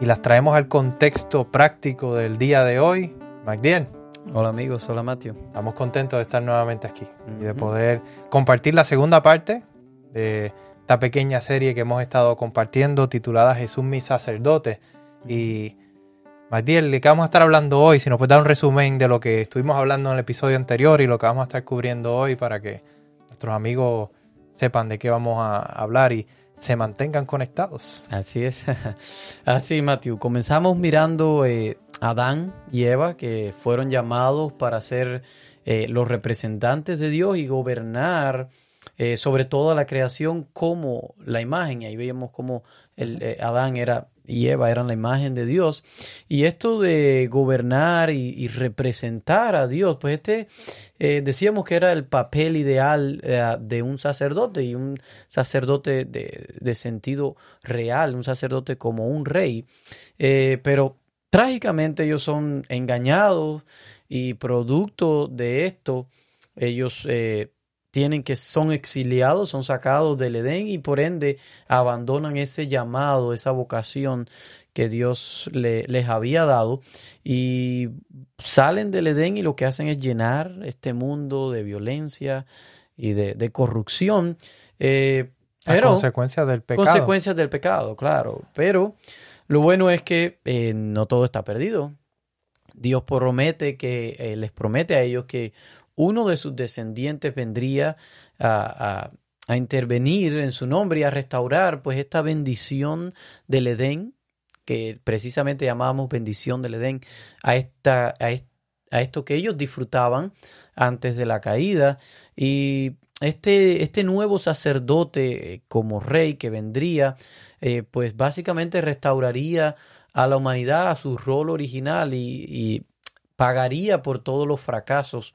y las traemos al contexto práctico del día de hoy. Magdiel. Hola amigos, hola Mateo. Estamos contentos de estar nuevamente aquí y de poder compartir la segunda parte de esta pequeña serie que hemos estado compartiendo titulada Jesús mi sacerdote. Y Magdiel, ¿de qué vamos a estar hablando hoy? Si nos puedes dar un resumen de lo que estuvimos hablando en el episodio anterior y lo que vamos a estar cubriendo hoy para que nuestros amigos sepan de qué vamos a hablar y se mantengan conectados. Así es. Así, Matthew. Comenzamos mirando eh, Adán y Eva, que fueron llamados para ser eh, los representantes de Dios y gobernar eh, sobre toda la creación como la imagen. Y ahí veíamos cómo el, Adán era y Eva eran la imagen de Dios. Y esto de gobernar y, representar a Dios, pues este eh, decíamos que era el papel ideal eh, de un sacerdote y un sacerdote de, sentido real, un sacerdote como un rey. Eh, pero trágicamente ellos son engañados y producto de esto, ellos tienen que son exiliados, son sacados del Edén y por ende abandonan ese llamado, esa vocación que Dios les había dado y salen del Edén y lo que hacen es llenar este mundo de violencia y de, corrupción. Eh, pero, consecuencias del pecado. Consecuencias del pecado, claro. Pero lo bueno es que eh, no todo está perdido. Dios promete que eh, les promete a ellos que uno de sus descendientes vendría a, intervenir en su nombre y a restaurar pues esta bendición del Edén, que precisamente llamábamos bendición del Edén, a, esta, a, esto que ellos disfrutaban antes de la caída. Y este, este nuevo sacerdote eh, como rey que vendría, eh, pues básicamente restauraría a la humanidad a su rol original y pagaría por todos los fracasos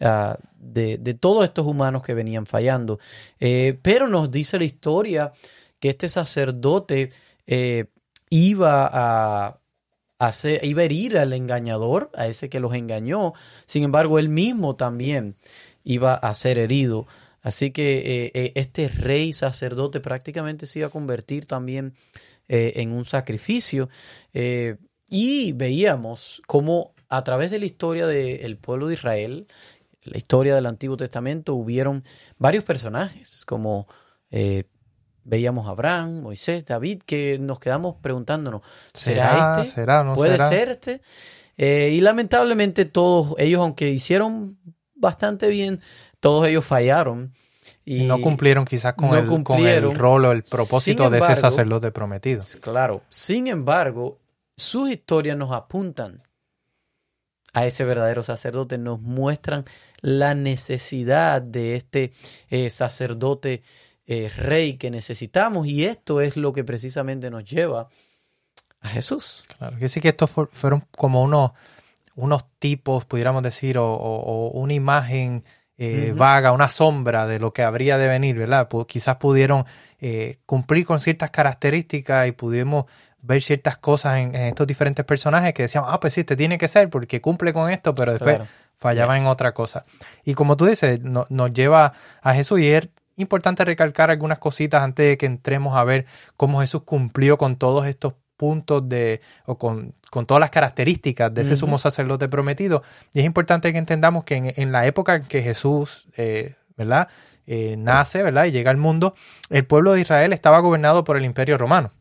ah, de, todos estos humanos que venían fallando. Eh, pero nos dice la historia que este sacerdote eh, iba a, hacer, iba a herir al engañador, a ese que los engañó. Sin embargo, él mismo también iba a ser herido. Así que eh, este rey sacerdote prácticamente se iba a convertir también en un sacrificio. y veíamos cómo a través de la historia del pueblo de Israel, la historia del Antiguo Testamento, hubieron varios personajes, como eh, veíamos a Abraham, Moisés, David, que nos quedamos preguntándonos, ¿será, este? ¿Será, no ¿Puede ser este? Eh, y lamentablemente todos ellos, aunque hicieron bastante bien, todos ellos fallaron. Y no cumplieron quizás con, el, rol o el propósito de ese sacerdote prometido. Claro, sin embargo, sus historias nos apuntan a ese verdadero sacerdote, nos muestran la necesidad de este eh, sacerdote eh, rey que necesitamos y esto es lo que precisamente nos lleva a Jesús. Claro, que sí que estos fueron como unos, unos tipos, pudiéramos decir, o, una imagen eh, vaga, una sombra de lo que habría de venir, ¿verdad? quizás pudieron cumplir con ciertas características y pudimos ver ciertas cosas en, estos diferentes personajes que decíamos, ah, pues sí, te tiene que ser porque cumple con esto, pero después fallaba en otra cosa. Y como tú dices, nos lleva a Jesús y es importante recalcar algunas cositas antes de que entremos a ver cómo Jesús cumplió con todos estos puntos de, o con, todas las características de ese sumo sacerdote prometido. Y es importante que entendamos que en, la época en que Jesús, eh, ¿verdad? Eh, nace, ¿verdad? Y llega al mundo, el pueblo de Israel estaba gobernado por el imperio romano.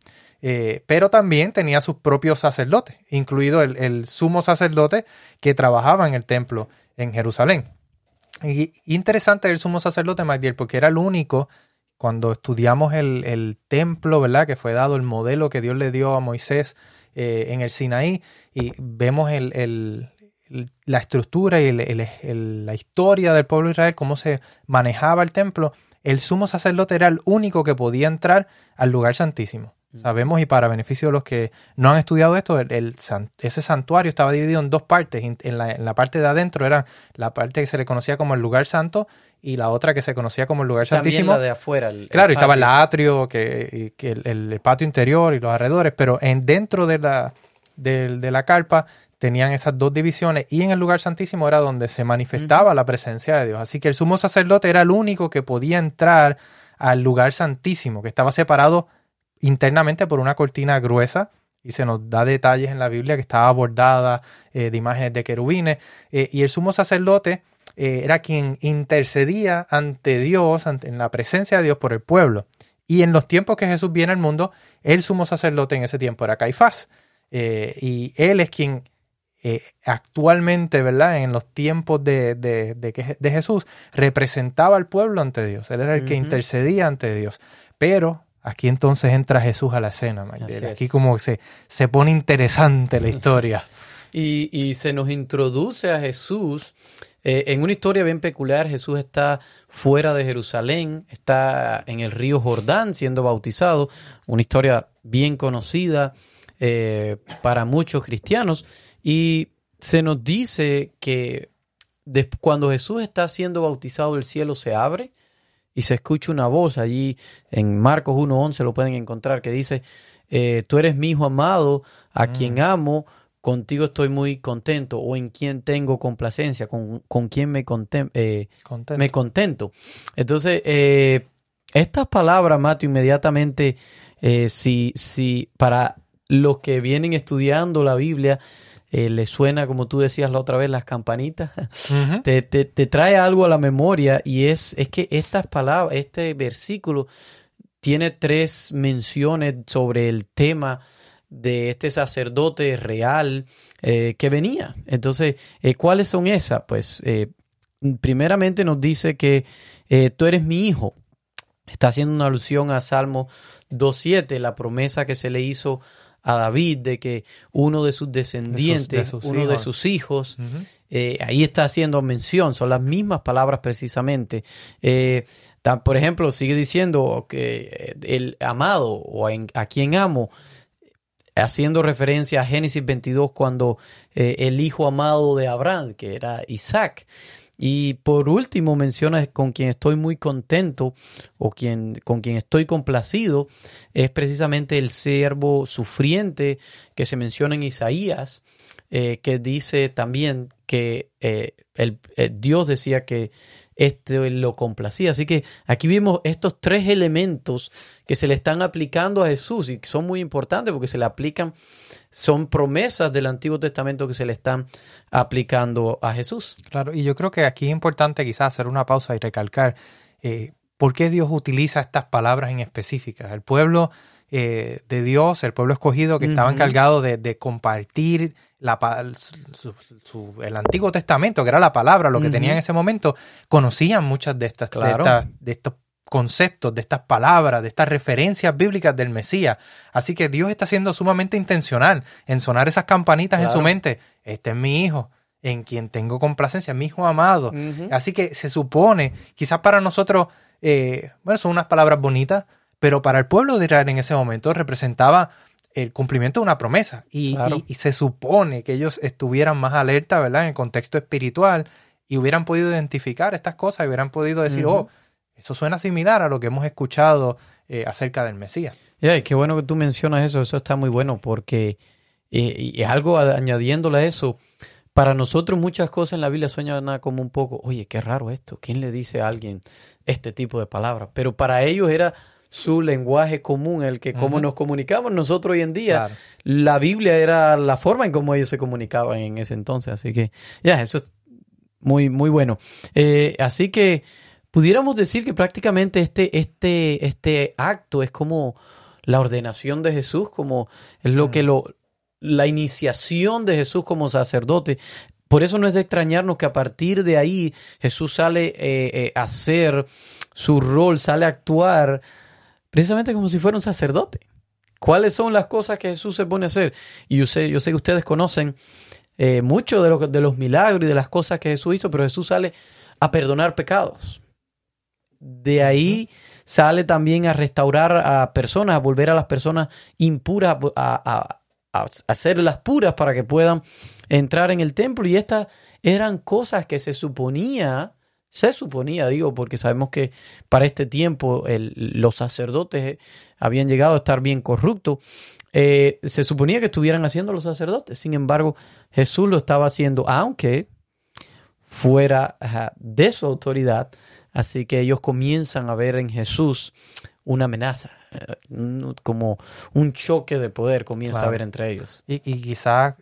Eh, pero también tenía sus propios sacerdotes, incluido el, sumo sacerdote que trabajaba en el templo en Jerusalén. Y interesante el sumo sacerdote Magdiel, porque era el único, cuando estudiamos el, templo, ¿verdad? Que fue dado el modelo que Dios le dio a Moisés eh, en el Sinaí, y vemos la estructura y la historia del pueblo de Israel, cómo se manejaba el templo, el sumo sacerdote era el único que podía entrar al lugar santísimo Sabemos, y para beneficio de los que no han estudiado esto, el, ese santuario estaba dividido en dos partes. En la, en la, parte de adentro era la parte que se le conocía como el lugar santo y la otra que se conocía como el lugar También santísimo. la de afuera. claro, y estaba el atrio, que, que el, patio interior y los alrededores, pero en, dentro de la, de, de la carpa tenían esas dos divisiones y en el lugar santísimo era donde se manifestaba la presencia de Dios. Así que el sumo sacerdote era el único que podía entrar al lugar santísimo, que estaba separado internamente por una cortina gruesa y se nos da detalles en la Biblia que estaba bordada eh, de imágenes de querubines. Eh, y el sumo sacerdote eh, era quien intercedía ante Dios, ante, en la presencia de Dios por el pueblo. Y en los tiempos que Jesús viene al mundo, el sumo sacerdote en ese tiempo era Caifás. y él es quien actualmente, ¿verdad? En los tiempos de, de, de, Jesús, representaba al pueblo ante Dios. Él era el que intercedía ante Dios. Pero Aquí entonces entra Jesús a la escena, Aquí como se, se pone interesante la historia. y, y, se nos introduce a Jesús eh, en una historia bien peculiar. Jesús está fuera de Jerusalén, está en el río Jordán siendo bautizado. Una historia bien conocida eh, para muchos cristianos. Y se nos dice que cuando Jesús está siendo bautizado, el cielo se abre y se escucha una voz allí en Marcos 1.11 lo pueden encontrar que dice, eh, tú eres mi hijo amado, a mm. quien amo, contigo estoy muy contento o en quien tengo complacencia, con, con quien me, eh, contento. me contento. Entonces, eh, estas palabras, Mato, inmediatamente, si, si para los que vienen estudiando la Biblia, eh, le suena, como tú decías la otra vez, las campanitas, te, trae algo a la memoria y es, es que estas palabras, este versículo tiene tres menciones sobre el tema de este sacerdote real eh, que venía. Entonces, eh, ¿cuáles son esas? Pues, primeramente nos dice que tú eres mi hijo. Está haciendo una alusión a Salmo 2.7, la promesa que se le hizo a David de que uno de sus descendientes, uno de sus hijos, eh, ahí está haciendo mención, son las mismas palabras precisamente. Eh, por ejemplo, sigue diciendo que eh, el amado o a quien amo, haciendo referencia a Génesis 22 cuando el hijo amado de Abraham, que era Isaac, y por último menciona con quien estoy muy contento o quien, con quien estoy complacido es precisamente el siervo sufriente que se menciona en Isaías, eh, que dice también que eh, el, eh, Dios decía que esto lo complacía. Así que aquí vimos estos tres elementos que se le están aplicando a Jesús y que son muy importantes porque se le aplican, son promesas del Antiguo Testamento que se le están aplicando a Jesús. Claro, y yo creo que aquí es importante quizás hacer una pausa y recalcar eh, por qué Dios utiliza estas palabras en específicas. El pueblo eh, de Dios, el pueblo escogido que estaba encargado de, compartir la, el Antiguo Testamento, que era la palabra, lo que tenía en ese momento, conocían muchas de estas, de estos conceptos, de estas palabras, de estas referencias bíblicas del Mesías. Así que Dios está siendo sumamente intencional en sonar esas campanitas en su mente. Este es mi hijo, en quien tengo complacencia, mi hijo amado. Así que se supone, quizás para nosotros, eh, bueno, son unas palabras bonitas, pero para el pueblo de Israel en ese momento representaba el cumplimiento de una promesa. Y, se supone que ellos estuvieran más alerta, ¿verdad? En el contexto espiritual y hubieran podido identificar estas cosas y hubieran podido decir, oh, eso suena similar a lo que hemos escuchado eh, acerca del Mesías. Yeah, qué bueno que tú mencionas eso, eso está muy bueno porque eh, es algo añadiéndole a eso. Para nosotros muchas cosas en la Biblia suenan como un poco, oye, qué raro esto, ¿quién le dice a alguien este tipo de palabras? Pero para ellos era su lenguaje común, el que como nos comunicamos nosotros hoy en día. La Biblia era la forma en cómo ellos se comunicaban en ese entonces. Así que, ya, eso es muy, muy bueno. Eh, así que Pudiéramos decir que prácticamente este, este, este acto es como la ordenación de Jesús, como es lo que lo, la iniciación de Jesús como sacerdote. Por eso no es de extrañarnos que a partir de ahí Jesús sale eh, eh, a hacer su rol, sale a actuar precisamente como si fuera un sacerdote. ¿Cuáles son las cosas que Jesús se pone a hacer? Y yo sé, yo sé que ustedes conocen eh, mucho de, lo, de los milagros y de las cosas que Jesús hizo, pero Jesús sale a perdonar pecados. De ahí sale también a restaurar a personas, a volver a las personas impuras, a, a hacerlas puras para que puedan entrar en el templo. Y estas eran cosas que se suponía, se suponía, digo, porque sabemos que para este tiempo los sacerdotes habían llegado a estar bien corruptos. Eh, se suponía que estuvieran haciendo los sacerdotes. Sin embargo, Jesús lo estaba haciendo, aunque fuera de su autoridad. Así que ellos comienzan a ver en Jesús una amenaza, eh, como un choque de poder comienza a haber entre ellos. Y, y quizás,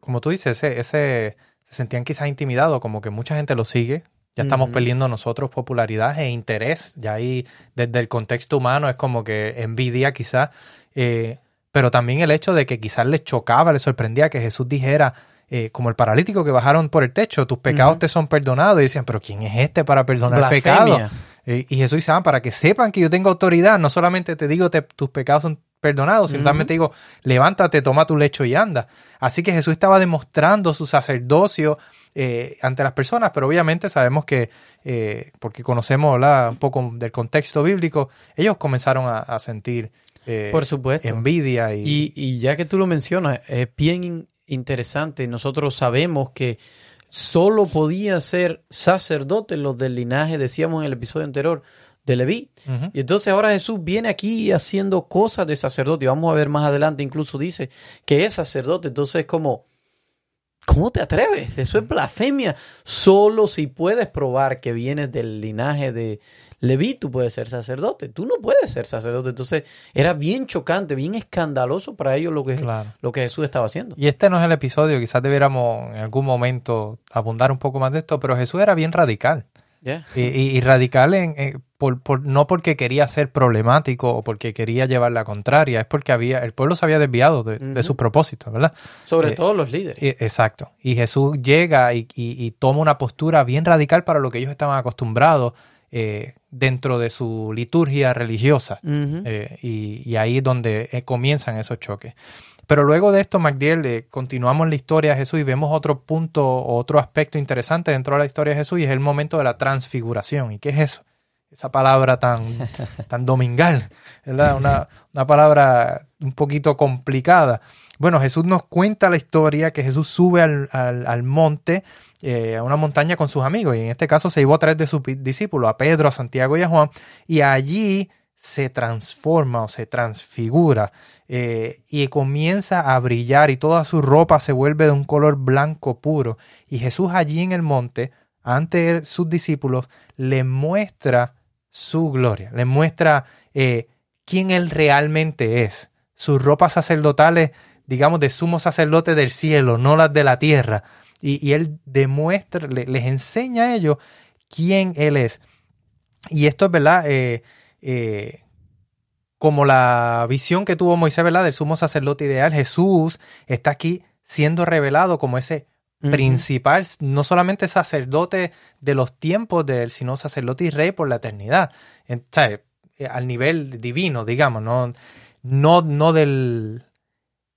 como tú dices, ese, ese, se sentían quizás intimidados, como que mucha gente lo sigue, ya estamos perdiendo nosotros popularidad e interés, ya ahí desde el contexto humano es como que envidia quizás, eh, pero también el hecho de que quizás les chocaba, les sorprendía que Jesús dijera, eh, como el paralítico que bajaron por el techo, tus pecados te son perdonados, y decían, pero ¿quién es este para perdonar pecados? Eh, y Jesús dice, ah, para que sepan que yo tengo autoridad, no solamente te digo tus pecados son perdonados, sino también te digo, levántate, toma tu lecho y anda. Así que Jesús estaba demostrando su sacerdocio eh, ante las personas, pero obviamente sabemos que, eh, porque conocemos un poco del contexto bíblico, ellos comenzaron a, sentir Por supuesto. envidia. Y... y ya que tú lo mencionas, es bien interesante, nosotros sabemos que solo podían ser sacerdotes los del linaje, decíamos en el episodio anterior, de Leví. Y entonces ahora Jesús viene aquí haciendo cosas de sacerdote. Y vamos a ver más adelante, incluso dice que es sacerdote. Entonces es como, ¿cómo te atreves? Eso es blasfemia. Solo si puedes probar que vienes del linaje de Leví, tú puedes ser sacerdote. Tú no puedes ser sacerdote. Entonces era bien chocante, bien escandaloso para ellos lo que, lo que Jesús estaba haciendo. Y este no es el episodio, quizás debiéramos en algún momento abundar un poco más de esto, pero Jesús era bien radical. Y, radical en, por, no porque quería ser problemático o porque quería llevar la contraria, es porque había el pueblo se había desviado de, su propósito, ¿verdad? Sobre eh, todo los líderes. exacto. Y Jesús llega y, toma una postura bien radical para lo que ellos estaban acostumbrados eh, dentro de su liturgia religiosa. Eh, y, ahí es donde comienzan esos choques. Pero luego de esto, MacDiel, eh, continuamos la historia de Jesús y vemos otro punto, otro aspecto interesante dentro de la historia de Jesús y es el momento de la transfiguración. ¿Y qué es eso? Esa palabra tan, tan domingal, ¿verdad? Una, una palabra un poquito complicada. Bueno, Jesús nos cuenta la historia que Jesús sube al, al, monte, eh, a una montaña con sus amigos, y en este caso se llevó a tres de sus discípulos, a Pedro, a Santiago y a Juan, y allí se transforma o se transfigura eh, y comienza a brillar y toda su ropa se vuelve de un color blanco puro. Y Jesús allí en el monte, ante sus discípulos, le muestra su gloria, le muestra eh, quién él realmente es. Sus ropas sacerdotales, digamos, de sumo sacerdote del cielo, no las de la tierra. Y, él demuestra, les enseña a ellos quién él es. Y esto es verdad. Eh, como la visión que tuvo Moisés, ¿verdad? Del sumo sacerdote ideal, Jesús está aquí siendo revelado como ese principal, no solamente sacerdote de los tiempos de él, sino sacerdote y rey por la eternidad. Eh, al nivel divino, digamos, no, no, no del,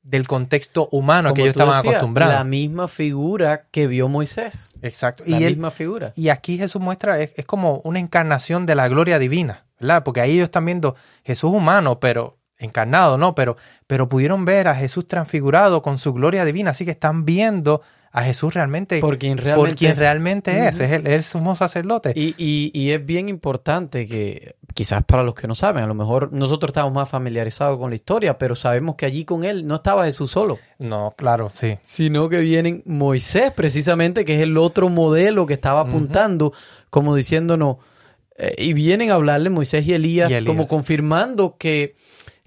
del contexto humano que ellos estaban acostumbrados. La misma figura que vio Moisés. Exacto. La misma figura. Y aquí Jesús muestra, es, como una encarnación de la gloria divina, ¿verdad? Porque ahí ellos están viendo Jesús humano, pero encarnado, ¿no? Pero, pero pudieron ver a Jesús transfigurado con su gloria divina, así que están viendo a Jesús realmente por quien realmente, realmente es, es el, sumo sacerdote. Y, y, y, es bien importante que, quizás para los que no saben, a lo mejor nosotros estamos más familiarizados con la historia, pero sabemos que allí con él no estaba Jesús solo. No, claro, sí. Sino que vienen Moisés, precisamente, que es el otro modelo que estaba apuntando, como diciéndonos, eh, y vienen a hablarle Moisés y Elías, como confirmando que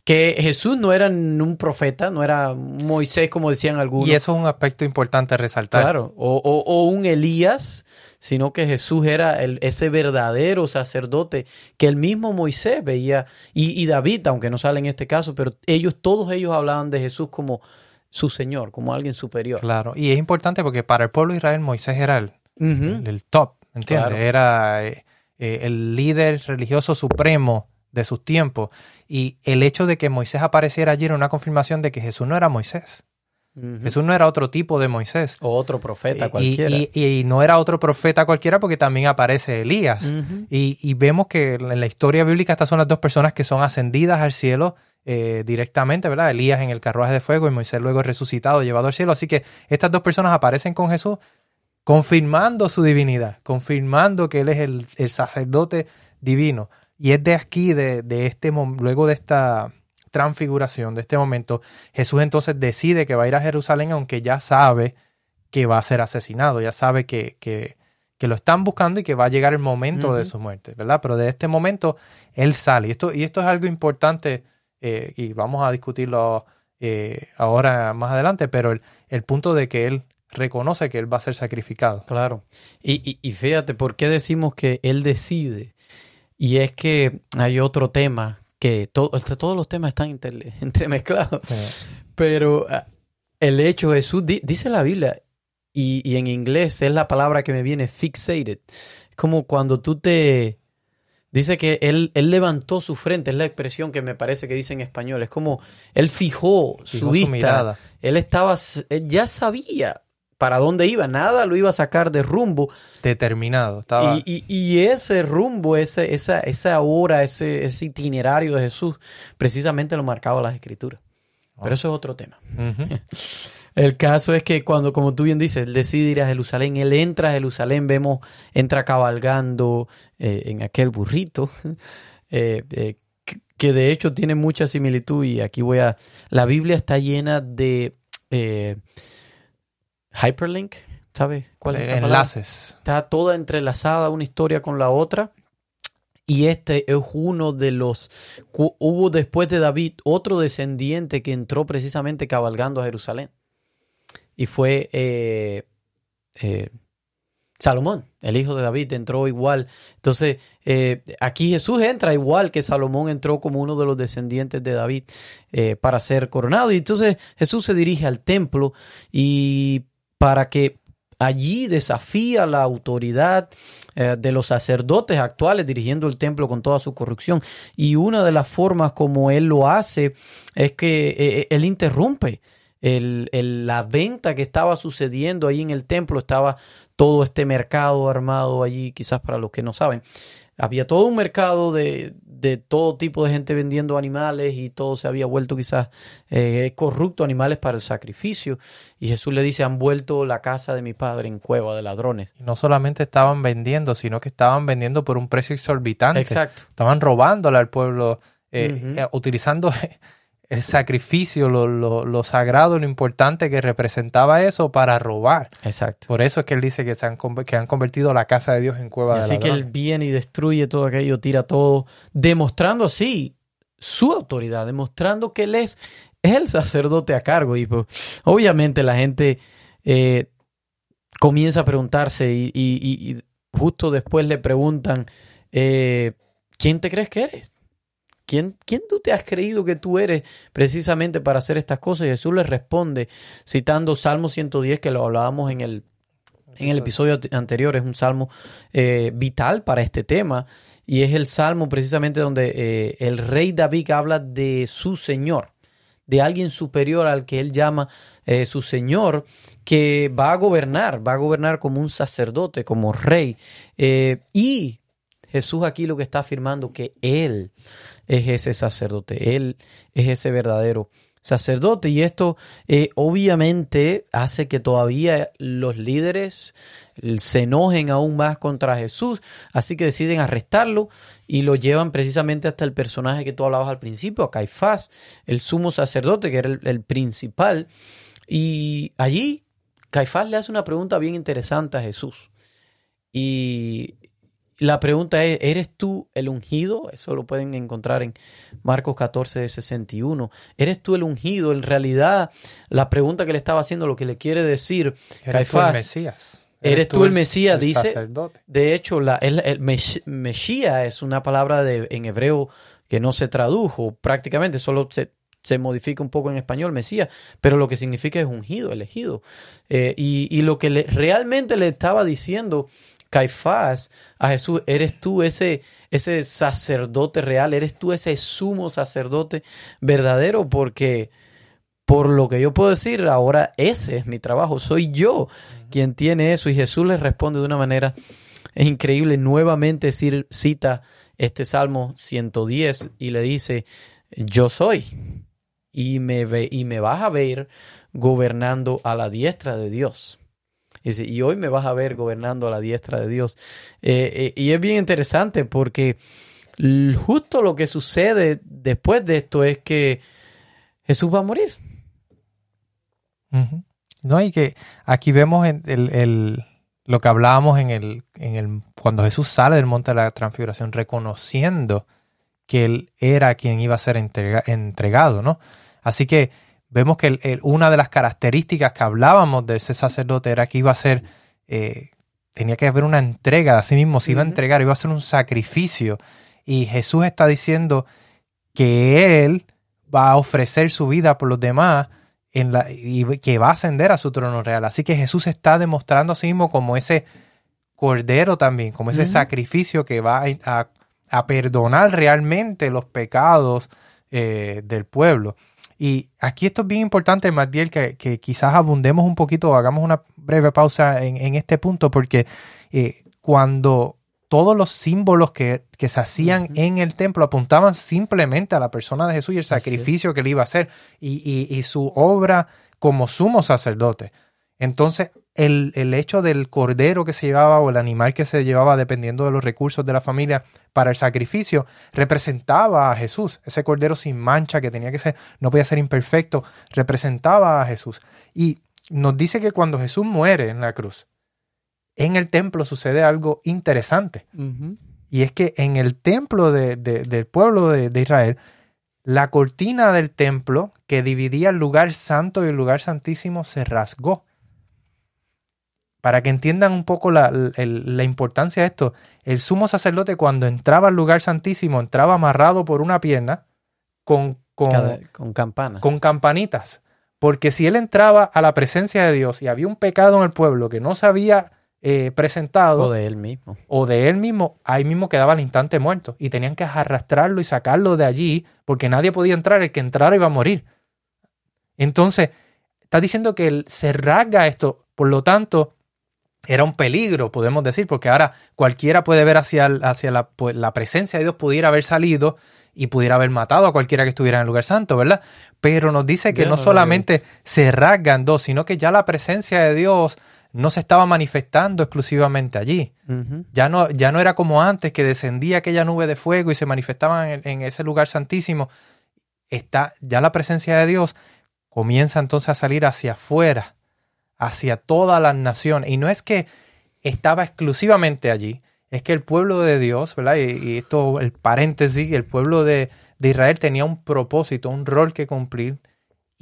que Jesús no era un profeta, no era Moisés como decían algunos. Y eso es un aspecto importante resaltar. Claro, o, un Elías, sino que Jesús era el, ese verdadero sacerdote que el mismo Moisés veía, y, David, aunque no sale en este caso, pero ellos, todos ellos hablaban de Jesús como su Señor, como alguien superior. Claro, y es importante porque para el pueblo de Israel Moisés era el, el, top, ¿entiendes? Era eh, eh, el líder religioso supremo de sus tiempos. Y el hecho de que Moisés apareciera allí era una confirmación de que Jesús no era Moisés. Jesús no era otro tipo de Moisés. O otro profeta Y- cualquiera. Y, y no era otro profeta cualquiera porque también aparece Elías. Y vemos que en la historia bíblica estas son las dos personas que son ascendidas al cielo eh, directamente, ¿verdad? Elías en el carruaje de fuego y Moisés luego resucitado, llevado al cielo. Así que estas dos personas aparecen con Jesús confirmando su divinidad, confirmando que Él es el, el sacerdote divino. Y es de aquí, de, de este luego de esta transfiguración, de este momento, Jesús entonces decide que va a ir a Jerusalén, aunque ya sabe que va a ser asesinado, ya sabe que, que, que lo están buscando y que va a llegar el momento de su muerte, ¿verdad? Pero de este momento Él sale. Y esto, y esto es algo importante eh, y vamos a discutirlo eh, ahora más adelante, pero el, el punto de que Él reconoce que Él va a ser sacrificado. Claro. Y, y, y fíjate, ¿por qué decimos que él decide? Y es que hay otro tema que to- todos los temas están entremezclados. Eh, Pero ah, el hecho, Jesús, di- dice la Biblia, y, y en inglés es la palabra que me viene, fixated. Es como cuando tú te... Dice que él, él levantó su frente, es la expresión que me parece que dice en español. Es como él fijó, fijó su vista. Él estaba, él ya sabía para dónde iba, nada lo iba a sacar de rumbo. determinado. Estaba, Y, y- y ese rumbo, ese, esa, esa hora, ese, ese itinerario de Jesús, precisamente lo marcaba las escrituras. Pero eso es otro tema. El caso es que cuando, como tú bien dices, él decide ir a Jerusalén, él entra a Jerusalén, vemos, entra cabalgando eh, en aquel burrito, eh, eh, que- de hecho tiene mucha similitud y aquí voy a... La Biblia está llena de hyperlink, ¿sabes? ¿Cuál es esa palabra? enlaces. Está toda entrelazada una historia con la otra. Y este es uno de los... Hubo después de David otro descendiente que entró precisamente cabalgando a Jerusalén. Y fue eh, eh, Salomón, el hijo de David, entró igual. Entonces, eh, aquí Jesús entra igual que Salomón entró como uno de los descendientes de David para ser coronado. Y entonces Jesús se dirige al templo y para que allí desafía la autoridad eh, de los sacerdotes actuales dirigiendo el templo con toda su corrupción. Y una de las formas como él lo hace es que eh, él interrumpe el- la venta que estaba sucediendo ahí en el templo. Estaba todo este mercado armado allí, quizás para los que no saben. Había todo un mercado de, de todo tipo de gente vendiendo animales y todo se había vuelto quizás eh, corrupto, animales para el sacrificio. Y Jesús le dice, han vuelto la casa de mi padre en cueva de ladrones. Y no solamente estaban vendiendo, sino que estaban vendiendo por un precio exorbitante. Exacto. Estaban robándole al pueblo, eh, eh, utilizando el sacrificio, lo, lo- lo sagrado, lo importante que representaba eso para robar. Exacto. Por eso es que él dice que, se han, que han convertido la casa de Dios en cueva de Así que él viene y destruye todo aquello, tira todo, demostrando así su autoridad, demostrando que él es el sacerdote a cargo. Y pues, obviamente la gente eh, comienza a preguntarse y, y- y- y justo después le preguntan, eh, ¿quién te crees que eres? ¿Quién, ¿Quién tú te has creído que tú eres precisamente para hacer estas cosas? Y Jesús les responde citando Salmo 110, que lo hablábamos en el, en el episodio ante- anterior, es un salmo eh, vital para este tema y es el salmo precisamente donde eh, el rey David habla de su Señor, de alguien superior al que él llama eh, su Señor, que va a gobernar, va a gobernar como un sacerdote, como rey. Y Jesús aquí lo que está afirmando que Él es ese sacerdote, Él es ese verdadero sacerdote. Y esto eh, obviamente hace que todavía los líderes se enojen aún más contra Jesús, así que deciden arrestarlo y lo llevan precisamente hasta el personaje que tú hablabas al principio, a Caifás, el sumo sacerdote, que era el, el principal. Y allí Caifás le hace una pregunta bien interesante a Jesús. Y la pregunta es, ¿eres tú el ungido? Eso lo pueden encontrar en Marcos 14, 61. ¿Eres tú el ungido? En realidad, la pregunta que le estaba haciendo, lo que le quiere decir Eres tú el Mesías. eres tú el Mesías, dice. sacerdote. de hecho, la, el, el mesh- Meshía es una palabra de, en hebreo que no se tradujo prácticamente, solo se, se modifica un poco en español, Mesías, pero lo que significa es ungido, elegido. Eh, y, y lo que le- realmente le estaba diciendo Caifás a Jesús, eres tú ese, ese sacerdote real, eres tú ese sumo sacerdote verdadero, porque Por lo que yo puedo decir, ahora ese es mi trabajo, soy yo quien tiene eso. Y Jesús les responde de una manera increíble. Nuevamente cita este Salmo 110 y le dice, yo soy. Y me, ve, y me vas a ver gobernando a la diestra de Dios. Y, hoy me vas a ver gobernando a la diestra de Dios. Eh, eh, y es bien interesante porque justo lo que sucede después de esto es que Jesús va a morir. No, y que aquí vemos el, lo que hablábamos en el, en el, cuando Jesús sale del monte de la transfiguración, reconociendo que él era quien iba a ser entregado, ¿no? Así que vemos que una de las características que hablábamos de ese sacerdote era que iba a ser, eh, tenía que haber una entrega de sí mismo, se iba a entregar, iba a ser un sacrificio. Y Jesús está diciendo que Él va a ofrecer su vida por los demás en la, y que va a ascender a su trono real. Así que Jesús está demostrando a sí mismo como ese cordero también, como ese sacrificio que va a, a, perdonar realmente los pecados eh, del pueblo. Y aquí esto es bien importante, Matiel, que, que quizás abundemos un poquito, hagamos una breve pausa en, en este punto, porque eh, cuando todos los símbolos que, se hacían en el templo apuntaban simplemente a la persona de Jesús y el sacrificio que él iba a hacer y, su obra como sumo sacerdote. Entonces, el, hecho del cordero que se llevaba o el animal que se llevaba, dependiendo de los recursos de la familia, para el sacrificio, representaba a Jesús. Ese cordero sin mancha que tenía que ser, no podía ser imperfecto, representaba a Jesús. Y nos dice que cuando Jesús muere en la cruz, en el templo sucede algo interesante. Y es que en el templo del pueblo de, Israel, la cortina del templo que dividía el lugar santo y el lugar santísimo se rasgó. Para que entiendan un poco la, importancia de esto, el sumo sacerdote cuando entraba al lugar santísimo entraba amarrado por una pierna con, con, con campanas. Con campanitas. Porque si él entraba a la presencia de Dios y había un pecado en el pueblo que no sabía eh, presentado. O de él mismo. O de él mismo, ahí mismo quedaba al instante muerto. Y tenían que arrastrarlo y sacarlo de allí, porque nadie podía entrar, el que entrara iba a morir. Entonces, está diciendo que se rasga esto, por lo tanto, era un peligro, podemos decir, porque ahora cualquiera puede ver hacia, hacia la, pues, la presencia de Dios, pudiera haber salido y pudiera haber matado a cualquiera que estuviera en el lugar santo, ¿verdad? Pero nos dice que no solamente se rasgan dos, sino que ya la presencia de Dios no se estaba manifestando exclusivamente allí. ya, no, ya no era como antes que descendía aquella nube de fuego y se manifestaba en, ese lugar santísimo. Está, ya la presencia de Dios comienza entonces a salir hacia afuera, hacia todas las naciones. Y no es que estaba exclusivamente allí, es que el pueblo de Dios, ¿verdad? Y, esto, el paréntesis, el pueblo de, de Israel tenía un propósito, un rol que cumplir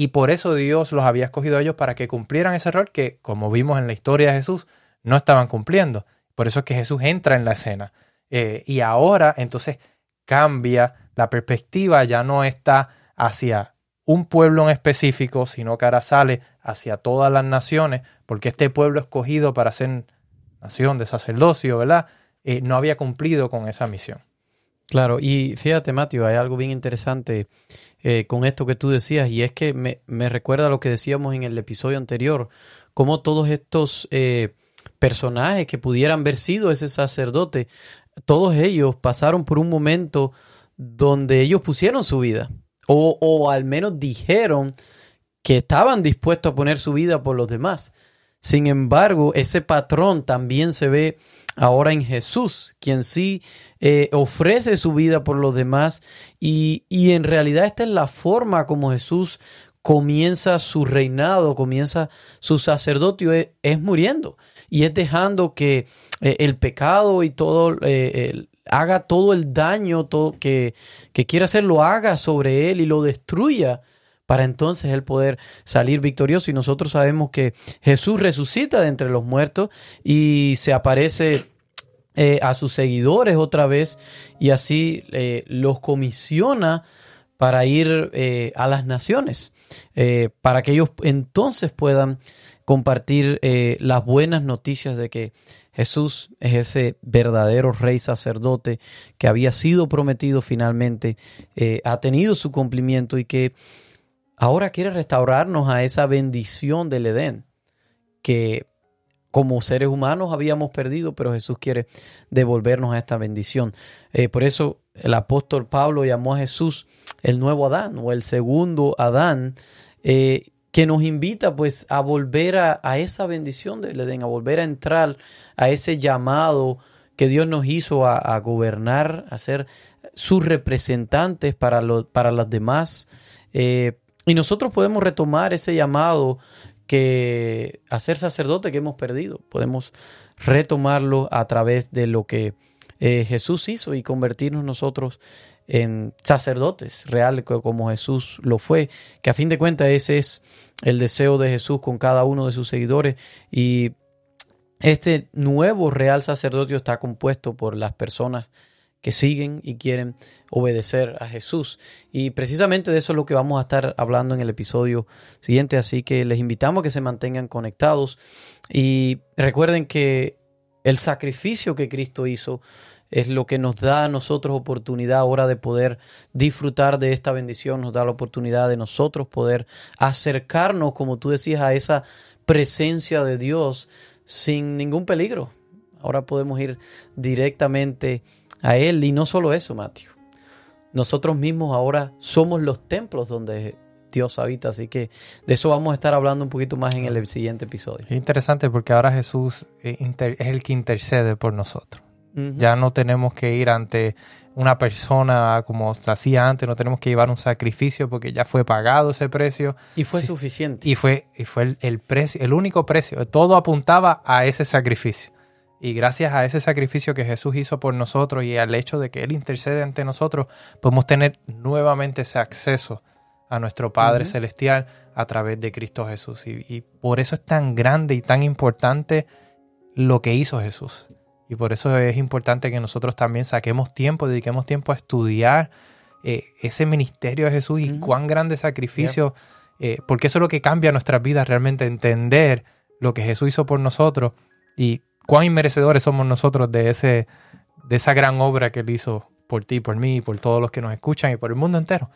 y por eso Dios los había escogido a ellos para que cumplieran ese rol que, como vimos en la historia de Jesús, no estaban cumpliendo. Por eso es que Jesús entra en la escena. Eh, y ahora entonces cambia la perspectiva, ya no está hacia un pueblo en específico, sino que ahora sale hacia todas las naciones, porque este pueblo escogido para ser nación de sacerdocio, ¿verdad? Eh, no había cumplido con esa misión. Claro, y fíjate, Mateo, hay algo bien interesante eh, con esto que tú decías, y es que me, me, recuerda lo que decíamos en el episodio anterior, cómo todos estos eh, personajes que pudieran haber sido ese sacerdote, todos ellos pasaron por un momento donde ellos pusieron su vida, o, o al menos dijeron que estaban dispuestos a poner su vida por los demás. Sin embargo, ese patrón también se ve ahora en Jesús, quien sí eh, ofrece su vida por los demás y, en realidad esta es la forma como Jesús comienza su reinado, comienza su sacerdocio, es, muriendo y es dejando que eh, el pecado y todo eh, haga todo el daño todo, que, que quiere hacer, lo haga sobre él y lo destruya para entonces él poder salir victorioso. Y nosotros sabemos que Jesús resucita de entre los muertos y se aparece eh, a sus seguidores otra vez y así eh, los comisiona para ir eh, a las naciones, para que ellos entonces puedan compartir las buenas noticias de que Jesús es ese verdadero rey sacerdote que había sido prometido finalmente, ha tenido su cumplimiento y que ahora quiere restaurarnos a esa bendición del Edén que como seres humanos habíamos perdido, pero Jesús quiere devolvernos a esta bendición. Eh, por eso el apóstol Pablo llamó a Jesús el nuevo Adán o el segundo Adán, eh, que nos invita pues a volver a, esa bendición del Edén, a volver a entrar a ese llamado que Dios nos hizo a, gobernar, a ser sus representantes para, para las demás. Eh, y nosotros podemos retomar ese llamado que a ser sacerdote que hemos perdido. Podemos retomarlo a través de lo que eh, Jesús hizo y convertirnos nosotros en sacerdotes reales como Jesús lo fue, que a fin de cuentas ese es el deseo de Jesús con cada uno de sus seguidores y este nuevo real sacerdocio está compuesto por las personas que siguen y quieren obedecer a Jesús. Y precisamente de eso es lo que vamos a estar hablando en el episodio siguiente, así que les invitamos a que se mantengan conectados y recuerden que el sacrificio que Cristo hizo es lo que nos da a nosotros oportunidad ahora de poder disfrutar de esta bendición, nos da la oportunidad de nosotros poder acercarnos, como tú decías, a esa presencia de Dios sin ningún peligro. Ahora podemos ir directamente a Él. Y no solo eso, Mateo. Nosotros mismos ahora somos los templos donde Dios habita. Así que de eso vamos a estar hablando un poquito más en el siguiente episodio. Es interesante porque ahora Jesús eh, es el que intercede por nosotros. Ya no tenemos que ir ante una persona como se hacía antes, no tenemos que llevar un sacrificio porque ya fue pagado ese precio. Y fue suficiente. Y fue, y fue el, precio, el único precio. Todo apuntaba a ese sacrificio. Y gracias a ese sacrificio que Jesús hizo por nosotros y al hecho de que Él intercede ante nosotros, podemos tener nuevamente ese acceso a nuestro Padre Celestial a través de Cristo Jesús. Y, por eso es tan grande y tan importante lo que hizo Jesús. Y por eso es importante que nosotros también saquemos tiempo, dediquemos tiempo a estudiar eh, ese ministerio de Jesús y cuán grande sacrificio, eh, porque eso es lo que cambia nuestras vidas realmente, entender lo que Jesús hizo por nosotros y cuán inmerecedores somos nosotros de, ese, de esa gran obra que Él hizo por ti, por mí, por todos los que nos escuchan y por el mundo entero.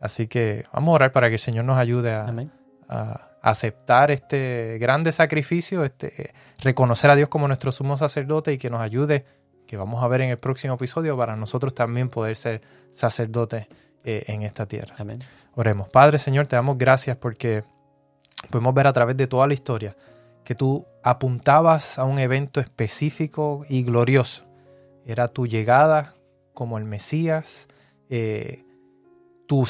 Así que vamos a orar para que el Señor nos ayude a, aceptar este grande sacrificio, este, reconocer a Dios como nuestro sumo sacerdote y que nos ayude, que vamos a ver en el próximo episodio, para nosotros también poder ser sacerdotes eh, en esta tierra. Amén. Oremos. Padre, Señor, te damos gracias porque podemos ver a través de toda la historia que tú apuntabas a un evento específico y glorioso. Era tu llegada como el Mesías, eh, tu,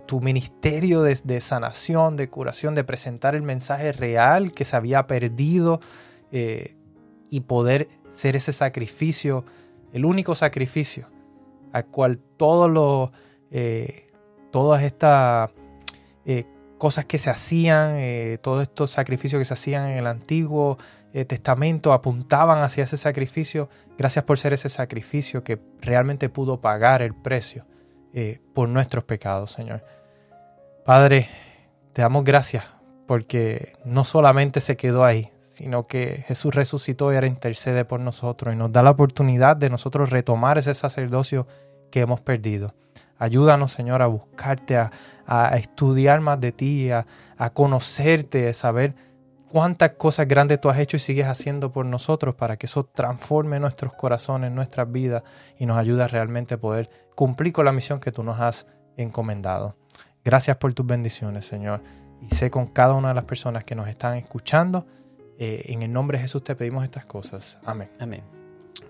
tu, ministerio de, sanación, de curación, de presentar el mensaje real que se había perdido eh, y poder ser ese sacrificio, el único sacrificio al cual todos los, eh, todas estas cosas que se hacían, eh, todos estos sacrificios que se hacían en el Antiguo eh, Testamento apuntaban hacia ese sacrificio. Gracias por ser ese sacrificio que realmente pudo pagar el precio eh, por nuestros pecados, Señor. Padre, te damos gracias porque no solamente se quedó ahí, sino que Jesús resucitó y ahora intercede por nosotros y nos da la oportunidad de nosotros retomar ese sacerdocio que hemos perdido. Ayúdanos, Señor, a buscarte, a, estudiar más de ti, a, conocerte, a saber cuántas cosas grandes tú has hecho y sigues haciendo por nosotros para que eso transforme nuestros corazones, nuestras vidas y nos ayude a realmente poder cumplir con la misión que tú nos has encomendado. Gracias por tus bendiciones, Señor. Y sé con cada una de las personas que nos están escuchando. Eh, en el nombre de Jesús te pedimos estas cosas. Amén. Amén.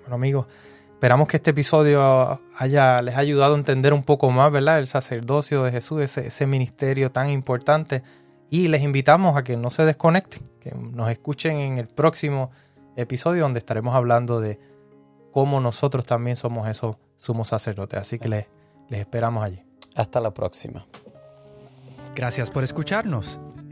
Bueno, amigos. Esperamos que este episodio haya, les haya ayudado a entender un poco más, ¿verdad? El sacerdocio de Jesús, ese, ese ministerio tan importante. Y les invitamos a que no se desconecten, que nos escuchen en el próximo episodio donde estaremos hablando de cómo nosotros también somos esos sumos sacerdotes. Así que les, les esperamos allí. Hasta la próxima. Gracias por escucharnos.